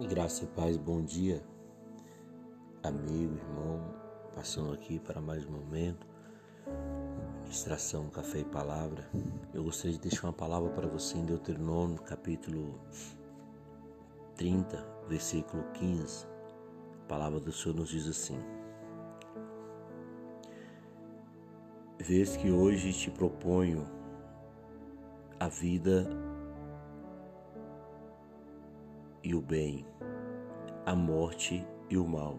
Graça e paz, bom dia, amigo, irmão, passando aqui para mais um momento, ministração, café e palavra. Eu gostaria de deixar uma palavra para você em Deuteronômio, capítulo 30, versículo 15. A palavra do Senhor nos diz assim: Vês que hoje te proponho a vida e o bem, a morte e o mal.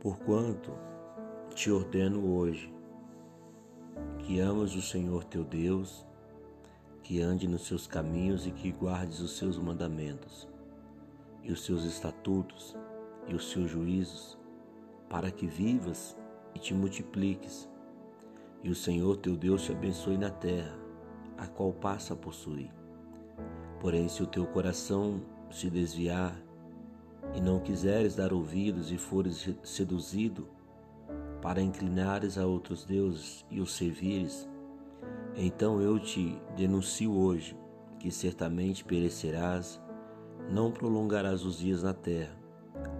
Porquanto te ordeno hoje que amas o Senhor teu Deus, que ande nos seus caminhos e que guardes os seus mandamentos, e os seus estatutos e os seus juízos, para que vivas e te multipliques, e o Senhor teu Deus te abençoe na terra, a qual passa a possuir. Porém, se o teu coração se desviar e não quiseres dar ouvidos e fores seduzido para inclinares a outros deuses e os servires, então eu te denuncio hoje que certamente perecerás, não prolongarás os dias na terra,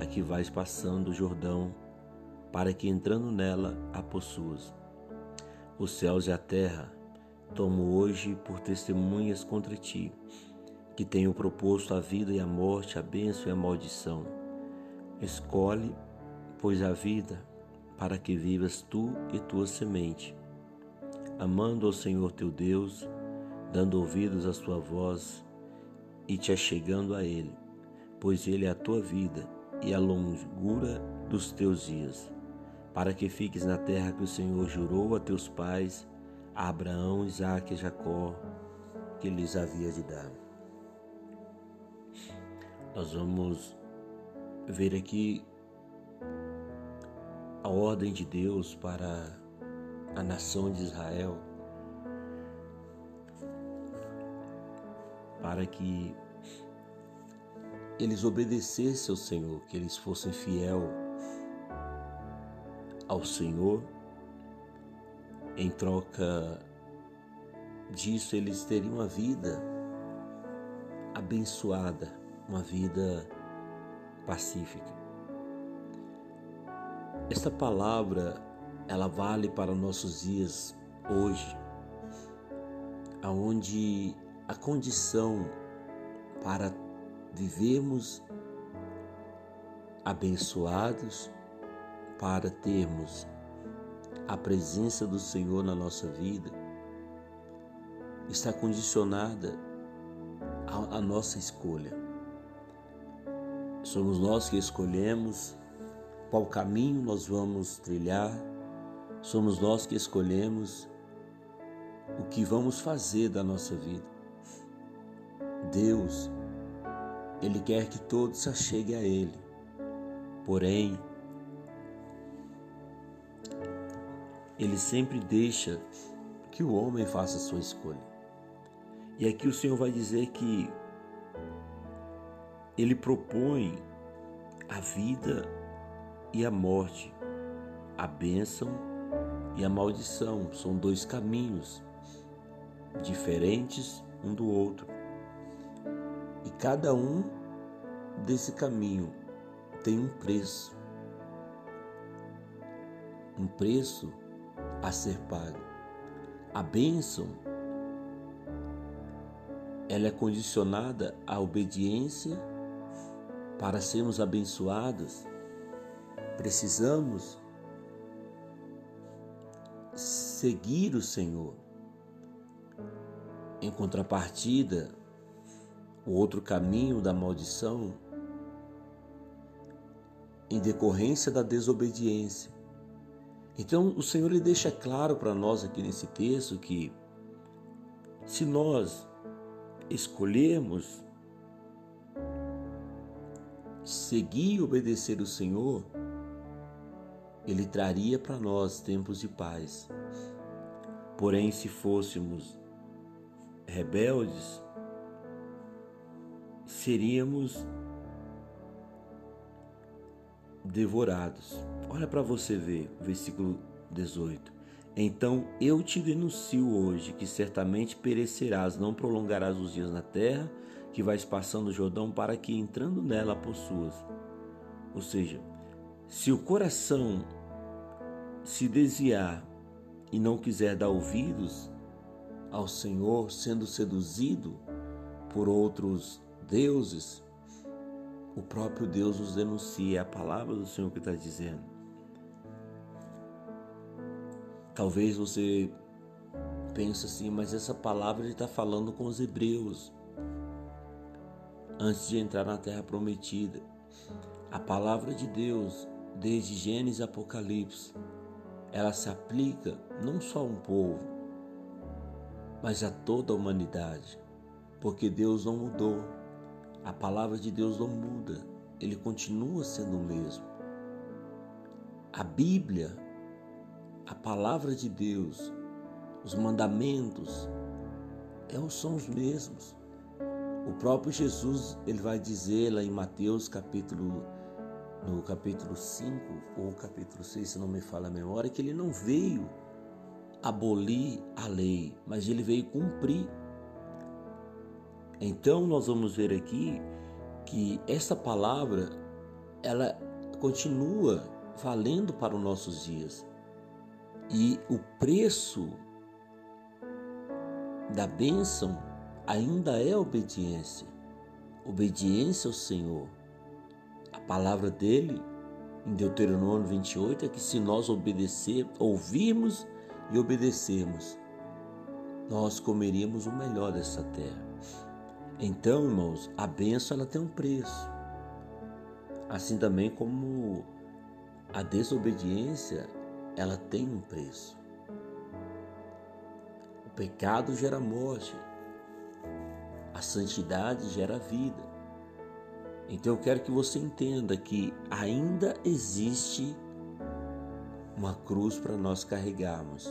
a que vais passando o Jordão, para que entrando nela a possuas. Os céus e a terra tomo hoje por testemunhas contra ti que tenho proposto a vida e a morte, a bênção e a maldição. Escolhe, pois, a vida, para que vivas tu e tua semente, amando ao Senhor teu Deus, dando ouvidos à sua voz e te achegando a Ele, pois Ele é a tua vida e a longura dos teus dias, para que fiques na terra que o Senhor jurou a teus pais, a Abraão, Isaque e Jacó, que lhes havia de dar. Nós vamos ver aqui a ordem de Deus para a nação de Israel, para que eles obedecessem ao Senhor, que eles fossem fiel ao Senhor. Em troca disso, eles teriam uma vida abençoada uma vida pacífica. Esta palavra ela vale para nossos dias hoje, aonde a condição para vivermos abençoados, para termos a presença do Senhor na nossa vida, está condicionada à nossa escolha. Somos nós que escolhemos qual caminho nós vamos trilhar, somos nós que escolhemos o que vamos fazer da nossa vida. Deus, Ele quer que todos se acheguem a Ele, porém, Ele sempre deixa que o homem faça a sua escolha. E aqui o Senhor vai dizer que ele propõe a vida e a morte, a bênção e a maldição. São dois caminhos diferentes um do outro. E cada um desse caminho tem um preço. Um preço a ser pago. A bênção ela é condicionada à obediência para sermos abençoados, precisamos seguir o Senhor. Em contrapartida, o outro caminho da maldição, em decorrência da desobediência. Então, o Senhor lhe deixa claro para nós aqui nesse texto que se nós escolhermos seguir e obedecer o Senhor, Ele traria para nós tempos de paz. Porém, se fôssemos rebeldes, seríamos devorados. Olha para você ver, versículo 18. Então eu te denuncio hoje que certamente perecerás, não prolongarás os dias na terra, que vais passando o Jordão para que entrando nela possuas. Ou seja, se o coração se desviar e não quiser dar ouvidos ao Senhor, sendo seduzido por outros deuses, o próprio Deus nos denuncia, é a palavra do Senhor que está dizendo. Talvez você pense assim, mas essa palavra ele está falando com os hebreus antes de entrar na terra prometida. A palavra de Deus, desde Gênesis e Apocalipse, ela se aplica não só a um povo, mas a toda a humanidade, porque Deus não mudou. A palavra de Deus não muda, ele continua sendo o mesmo. A Bíblia, a palavra de Deus, os mandamentos é são os mesmos. O próprio Jesus, ele vai dizer lá em Mateus capítulo no capítulo 5 ou capítulo 6, se não me fala a memória, que ele não veio abolir a lei, mas ele veio cumprir então nós vamos ver aqui que essa palavra ela continua valendo para os nossos dias. E o preço da bênção ainda é obediência. Obediência ao Senhor. A palavra dele em Deuteronômio 28 é que se nós obedecer, ouvirmos e obedecermos, nós comeríamos o melhor dessa terra. Então, irmãos, a bênção ela tem um preço. Assim também como a desobediência, ela tem um preço. O pecado gera morte. A santidade gera vida. Então eu quero que você entenda que ainda existe uma cruz para nós carregarmos,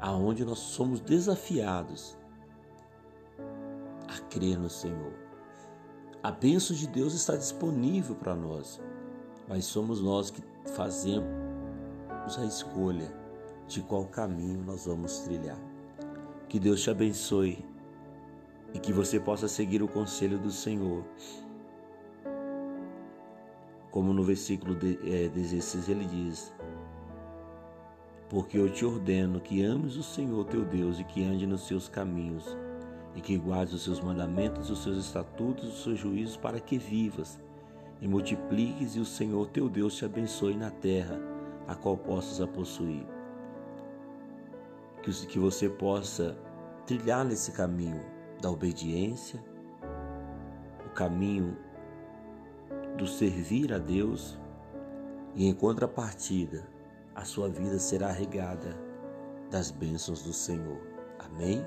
aonde nós somos desafiados a crer no Senhor. A bênção de Deus está disponível para nós, mas somos nós que fazemos a escolha de qual caminho nós vamos trilhar. Que Deus te abençoe e que você possa seguir o conselho do Senhor. Como no versículo 16 ele diz: Porque eu te ordeno que ames o Senhor teu Deus e que ande nos seus caminhos e que guardes os seus mandamentos, os seus estatutos, os seus juízos, para que vivas e multipliques e o Senhor teu Deus te abençoe na terra, a qual possas a possuir. Que você possa trilhar nesse caminho da obediência, o caminho do servir a Deus, e em contrapartida, a sua vida será regada das bênçãos do Senhor. Amém?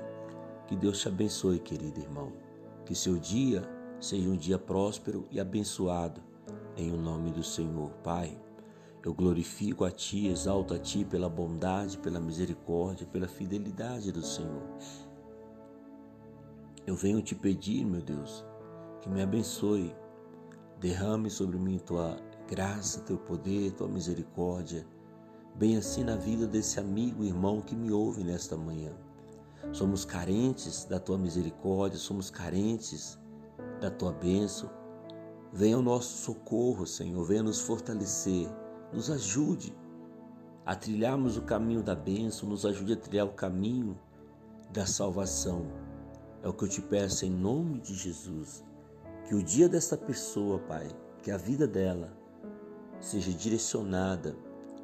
Que Deus te abençoe, querido irmão. Que seu dia seja um dia próspero e abençoado, em o nome do Senhor. Pai, eu glorifico a Ti, exalto a Ti pela bondade, pela misericórdia, pela fidelidade do Senhor. Eu venho te pedir, meu Deus, que me abençoe, derrame sobre mim tua graça, teu poder, tua misericórdia, bem assim na vida desse amigo, irmão que me ouve nesta manhã. Somos carentes da tua misericórdia, somos carentes da tua bênção. Venha o nosso socorro, Senhor, venha nos fortalecer, nos ajude a trilharmos o caminho da bênção, nos ajude a trilhar o caminho da salvação. É o que eu te peço em nome de Jesus. Que o dia desta pessoa, Pai, que a vida dela seja direcionada,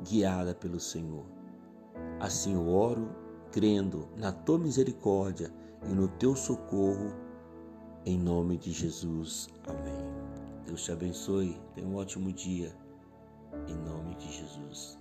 guiada pelo Senhor. Assim eu oro crendo na tua misericórdia e no teu socorro, em nome de Jesus. Amém. Deus te abençoe. Tenha um ótimo dia, em nome de Jesus.